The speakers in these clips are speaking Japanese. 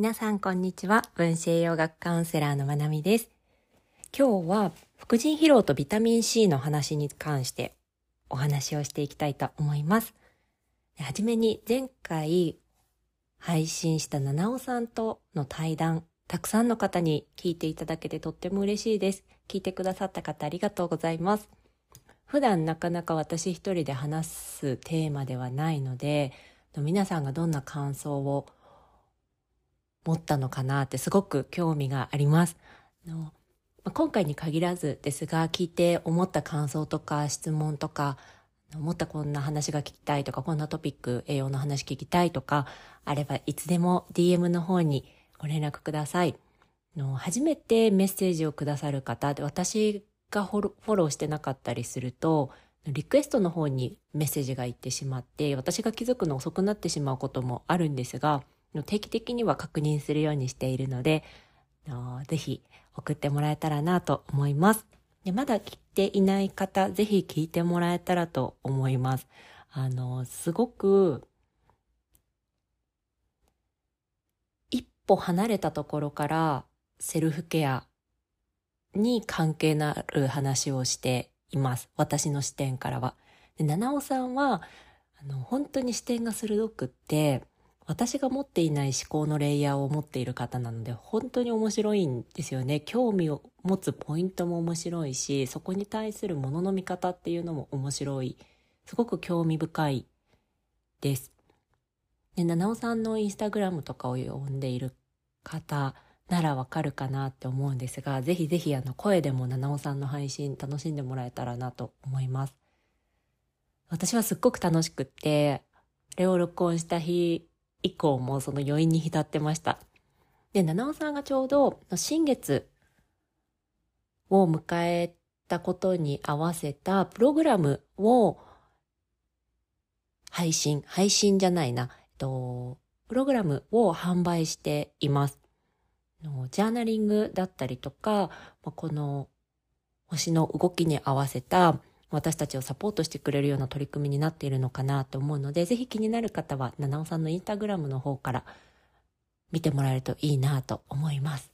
皆さんこんにちは。分子栄養学カウンセラーのまなみです。今日は副腎疲労とビタミン C の話に関してお話をしていきたいと思います。はじめに前回配信した七尾さんとの対談たくさんの方に聞いていただけてとっても嬉しいです。聞いてくださった方ありがとうございます。普段なかなか私一人で話すテーマではないので皆さんがどんな感想を持ったのかなってすごく興味があります。の今回に限らずですが聞いて思った感想とか質問とか思ったこんな話が聞きたいとかこんなトピック栄養の話聞きたいとかあればいつでも DM の方にご連絡ください。の初めてメッセージをくださる方で私がフォローしてなかったりするとリクエストの方にメッセージが行ってしまって私が気づくの遅くなってしまうこともあるんですが定期的には確認するようにしているのでぜひ送ってもらえたらなと思いますでまだ聞いていない方ぜひ聞いてもらえたらと思いますあのすごく一歩離れたところからセルフケアに関係のある話をしています。私の視点からは。で七尾さんは、あの、本当に視点が鋭くって、私が持っていない思考のレイヤーを持っている方なので、本当に面白いんですよね。興味を持つポイントも面白いし、そこに対するものの見方っていうのも面白い。すごく興味深いです。で、七尾さんのインスタグラムとかを読んでいる方ならわかるかなって思うんですが、ぜひぜひあの声でも七尾さんの配信楽しんでもらえたらなと思います。私はすっごく楽しくって、あれを録音した日以降もその余韻に浸ってました。で、七尾さんがちょうど新月を迎えたことに合わせたプログラムを配信、配信じゃないな、えっと、プログラムを販売しています。のジャーナリングだったりとか、この星の動きに合わせた私たちをサポートしてくれるような取り組みになっているのかなと思うので、ぜひ気になる方は、七尾さんのインスタグラムの方から見てもらえるといいなと思います。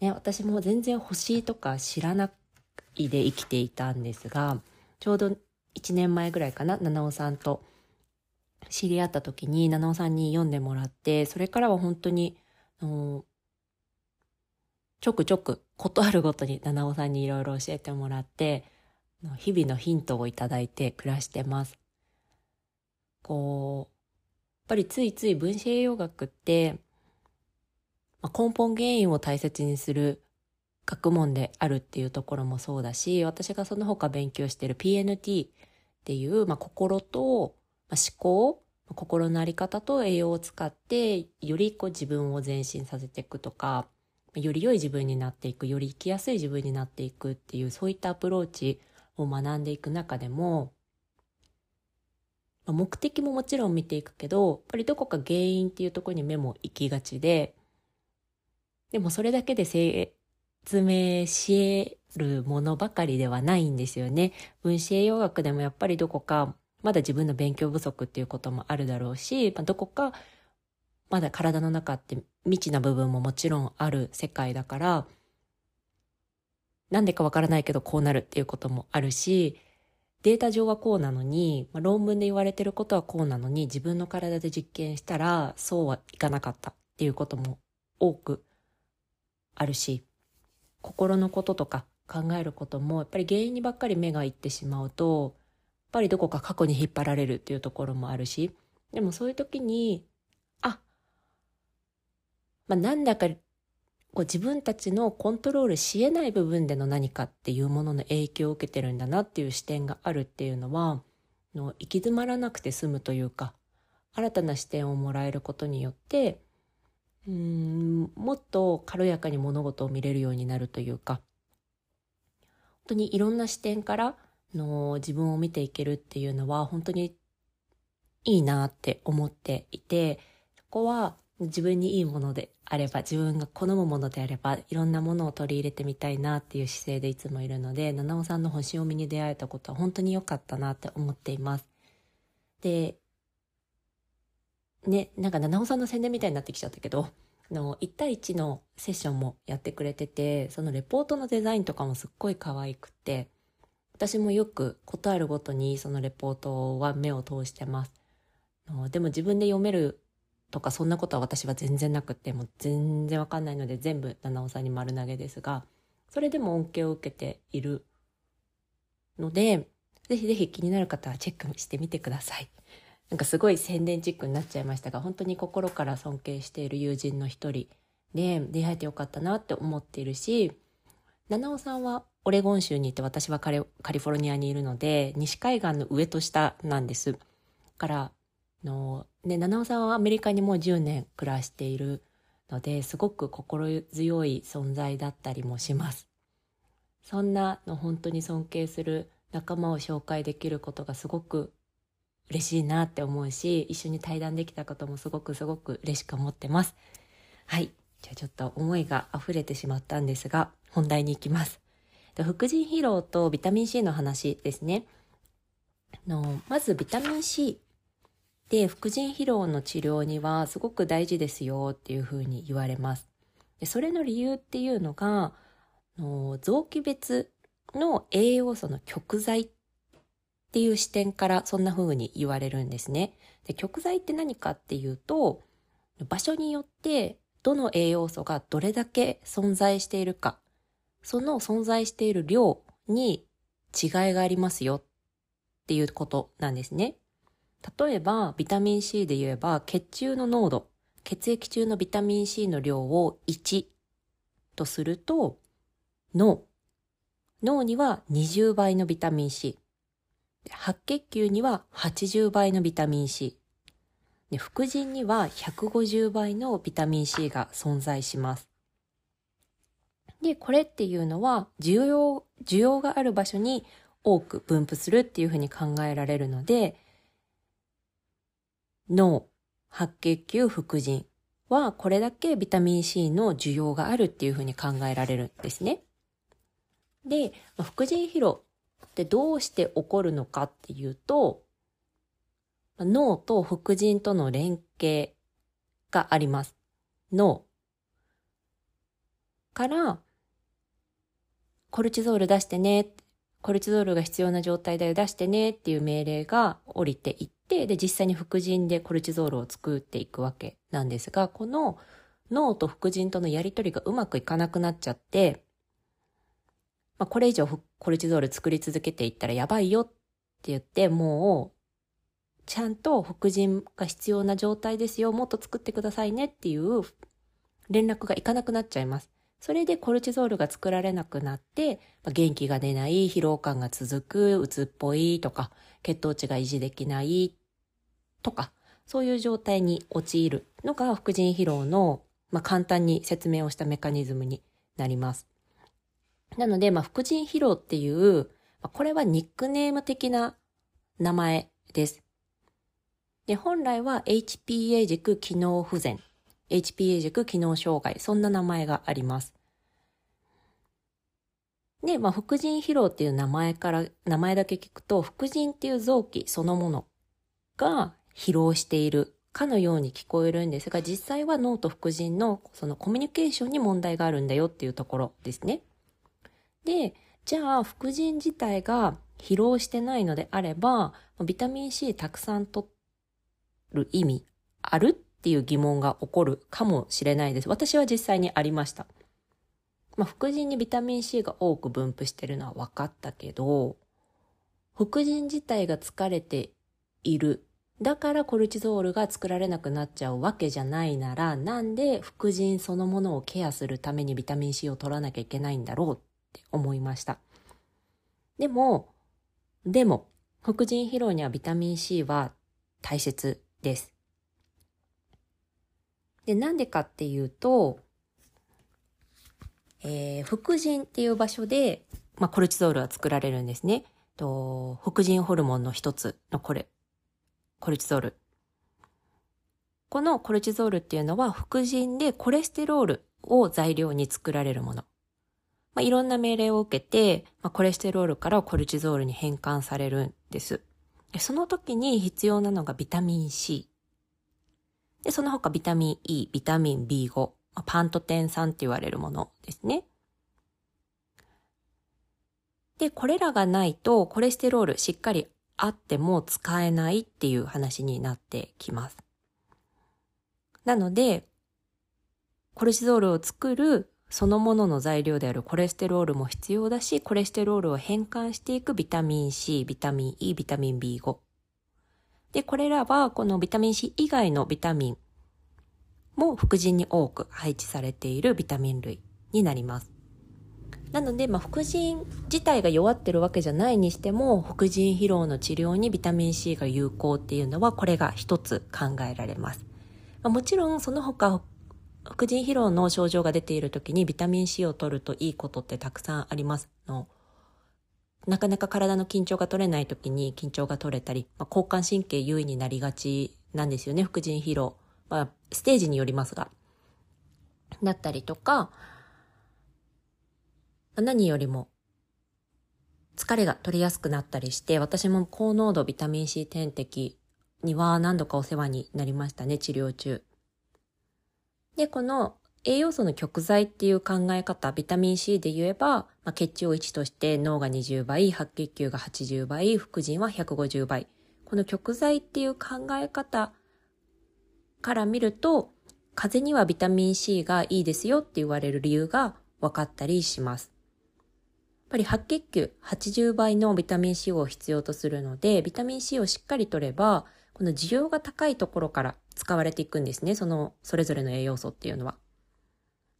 ね、私も全然星とか知らないで生きていたんですが、ちょうど1年前ぐらいかな、七尾さんと知り合った時に七尾さんに読んでもらって、それからは本当に、ちょくちょく、ことあるごとに七尾さんにいろいろ教えてもらって、日々のヒントをいただいて暮らしてます。こう、やっぱりついつい分子栄養学って、まあ、根本原因を大切にする学問であるっていうところもそうだし、私がその他勉強している PNT っていう、まあ、心と、まあ、思考、心のあり方と栄養を使って、よりこう自分を前進させていくとか、より良い自分になっていく、より生きやすい自分になっていくっていう、そういったアプローチを学んでいく中でも、目的ももちろん見ていくけど、やっぱりどこか原因っていうところに目も行きがちで、でもそれだけで説明し得るものばかりではないんですよね。分子栄養学でもやっぱりどこかまだ自分の勉強不足っていうこともあるだろうし、まあどこかまだ体の中って未知な部分ももちろんある世界だから、なんでかわからないけどこうなるっていうこともあるし、データ上はこうなのに、まあ、論文で言われてることはこうなのに、自分の体で実験したらそうはいかなかったっていうことも多くあるし、心のこととか考えることも、やっぱり原因にばっかり目がいってしまうと、やっぱりどこか過去に引っ張られるっていうところもあるし、でもそういう時にあまあ、なんだかこう自分たちのコントロールし得ない部分での何かっていうものの影響を受けてるんだなっていう視点があるっていうのはの行き詰まらなくて済むというか新たな視点をもらえることによってうんもっと軽やかに物事を見れるようになるというか本当にいろんな視点からの自分を見ていけるっていうのは本当にいいなって思っていてそこは自分にいいものであれば、自分が好むものであれば、いろんなものを取り入れてみたいなっていう姿勢でいつもいるので、七尾さんの星読みに出会えたことは本当に良かったなって思っています。で、ね、なんか七尾さんの宣伝みたいになってきちゃったけど、の1対1のセッションもやってくれてて、そのレポートのデザインとかもすっごい可愛くて、私もよくことあるごとにそのレポートは目を通してます。でも自分で読めるとかそんなことは私は全然なくて、もう全然わかんないので全部七尾さんに丸投げですが、それでも恩恵を受けているので、ぜひぜひ気になる方はチェックしてみてください。なんかすごい宣伝チックになっちゃいましたが、本当に心から尊敬している友人の一人で出会えてよかったなって思っているし、七尾さんはオレゴン州にいて私はカリフォルニアにいるので、西海岸の上と下なんです。から、の、ね、七尾さんはアメリカにもう10年暮らしているので、すごく心強い存在だったりもします。そんなの本当に尊敬する仲間を紹介できることがすごく嬉しいなって思うし、一緒に対談できたこともすごくすごく嬉しく思ってます。はい。じゃあちょっと思いが溢れてしまったんですが、本題に行きます。副腎疲労とビタミン C の話ですね。のまずビタミン C で副腎疲労の治療にはすごく大事ですよっていうふうに言われます。でそれの理由っていうのがの臓器別の栄養素の極剤っていう視点からそんな風に言われるんですね。で極材って何かっていうと、場所によってどの栄養素がどれだけ存在しているか、その存在している量に違いがありますよっていうことなんですね。例えば、ビタミン C で言えば、血中の濃度、血液中のビタミン C の量を1とすると、脳。脳には20倍のビタミン C。白血球には80倍のビタミン C。副腎には150倍のビタミン C が存在します。で、これっていうのは需要、需要がある場所に多く分布するっていうふうに考えられるので、脳、白血球、副腎はこれだけビタミン C の需要があるっていうふうに考えられるんですね。で、副腎疲労で、どうして起こるのかっていうと、脳と副腎との連携があります。脳から、コルチゾール出してね、コルチゾールが必要な状態だよ出してねっていう命令が降りていって、で、実際に副腎でコルチゾールを作っていくわけなんですが、この脳と副腎とのやりとりがうまくいかなくなっちゃって、まあ、これ以上コルチゾール作り続けていったらやばいよって言って、もう、ちゃんと副腎が必要な状態ですよ、もっと作ってくださいねっていう連絡がいかなくなっちゃいます。それでコルチゾールが作られなくなって、ま、元気が出ない、疲労感が続く、うつっぽいとか、血糖値が維持できないとか、そういう状態に陥るのが副腎疲労の、まあ、簡単に説明をしたメカニズムになります。なので、まあ、副腎疲労っていう、これはニックネーム的な名前です。で、本来は HPA 軸機能不全、HPA 軸機能障害、そんな名前があります。で、まあ、副腎疲労っていう名前から、名前だけ聞くと、副腎っていう臓器そのものが疲労しているかのように聞こえるんですが、実際は脳と副腎のそのコミュニケーションに問題があるんだよっていうところですね。で、じゃあ、副腎自体が疲労してないのであれば、ビタミン C たくさん取る意味あるっていう疑問が起こるかもしれないです。私は実際にありました。まあ、副腎にビタミン C が多く分布してるのは分かったけど、副腎自体が疲れている。だからコルチゾールが作られなくなっちゃうわけじゃないなら、なんで副腎そのものをケアするためにビタミン C を取らなきゃいけないんだろうって思いました。でも、でも、副腎疲労にはビタミン C は大切です。で、なんでかっていうと、えー、副腎っていう場所で、まあ、コルチゾールは作られるんですね。と副腎ホルモンの一つのこれ、コルチゾール。このコルチゾールっていうのは副腎でコレステロールを材料に作られるもの。まあ、いろんな命令を受けて、まあ、コレステロールからコルチゾールに変換されるんです。でその時に必要なのがビタミン C。で、その他ビタミン E、ビタミン B5、パントテン酸って言われるものですね。で、これらがないとコレステロールしっかりあっても使えないっていう話になってきます。なので、コルチゾールを作るそのものの材料であるコレステロールも必要だし、コレステロールを変換していくビタミン C、ビタミン E、ビタミン B5。で、これらはこのビタミン C 以外のビタミンも副腎に多く配置されているビタミン類になります。なので、まあ、副腎自体が弱ってるわけじゃないにしても、副腎疲労の治療にビタミン C が有効っていうのは、これが一つ考えられます。まあ、もちろん、その他、副腎疲労の症状が出ている時にビタミン C を取るといいことってたくさんありますの。なかなか体の緊張が取れない時に緊張が取れたり、まあ、交感神経優位になりがちなんですよね、副腎疲労。まあ、ステージによりますが。だったりとか、何よりも疲れが取りやすくなったりして、私も高濃度ビタミン C 点滴には何度かお世話になりましたね、治療中。で、この栄養素の極剤っていう考え方、ビタミン C で言えば、まあ、血中を1として脳が20倍、白血球が80倍、副腎は150倍。この極剤っていう考え方から見ると、風邪にはビタミン C がいいですよって言われる理由が分かったりします。ぱり白血球80倍のビタミン C を必要とするので、ビタミン C をしっかりとれば、この需要が高いところから使われていくんですね。その、それぞれの栄養素っていうのは。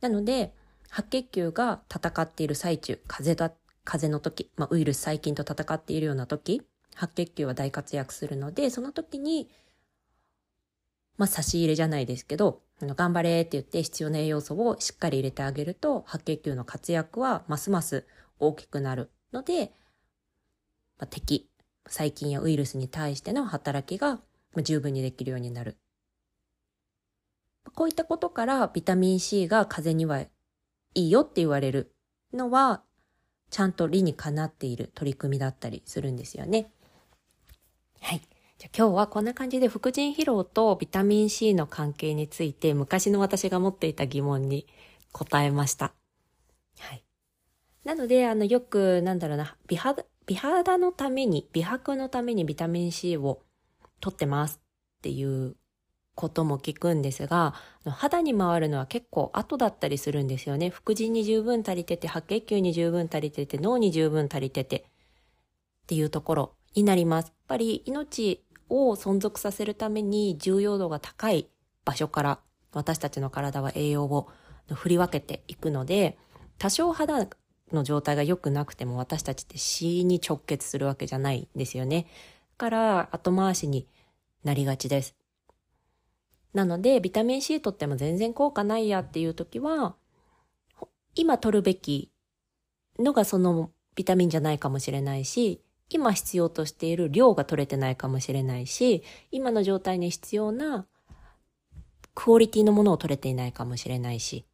なので、白血球が戦っている最中、風邪だ、風邪の時、まあ、ウイルス細菌と戦っているような時、白血球は大活躍するので、その時に、まあ、差し入れじゃないですけど、頑張れって言って必要な栄養素をしっかり入れてあげると、白血球の活躍はますます大きくなるので、まあ、敵、細菌やウイルスに対しての働きが十分にできるようになる。こういったことからビタミン C が風邪にはいいよって言われるのは、ちゃんと理にかなっている取り組みだったりするんですよね。はい。じゃ今日はこんな感じで副腎疲労とビタミン C の関係について昔の私が持っていた疑問に答えました。はい。なので、あの、よく、なんだろうな、美肌、美肌のために、美白のためにビタミン C を取ってますっていうことも聞くんですが、肌に回るのは結構後だったりするんですよね。副腎に十分足りてて、白血球に十分足りてて、脳に十分足りててっていうところになります。やっぱり命を存続させるために重要度が高い場所から私たちの体は栄養を振り分けていくので、多少肌の状態が良くなくても私たちって死に直結するわけじゃないんですよね。だから後回しになりがちです。なので、ビタミン C とっても全然効果ないやっていう時は、今取るべきのがそのビタミンじゃないかもしれないし、今必要としている量が取れてないかもしれないし、今の状態に必要なクオリティのものを取れていないかもしれないし、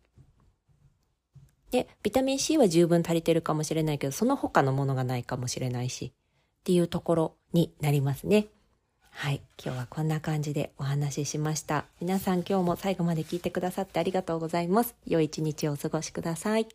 で、ビタミン C は十分足りてるかもしれないけど、その他のものがないかもしれないし、っていうところになりますね。はい。今日はこんな感じでお話ししました。皆さん今日も最後まで聞いてくださってありがとうございます。良い一日をお過ごしください。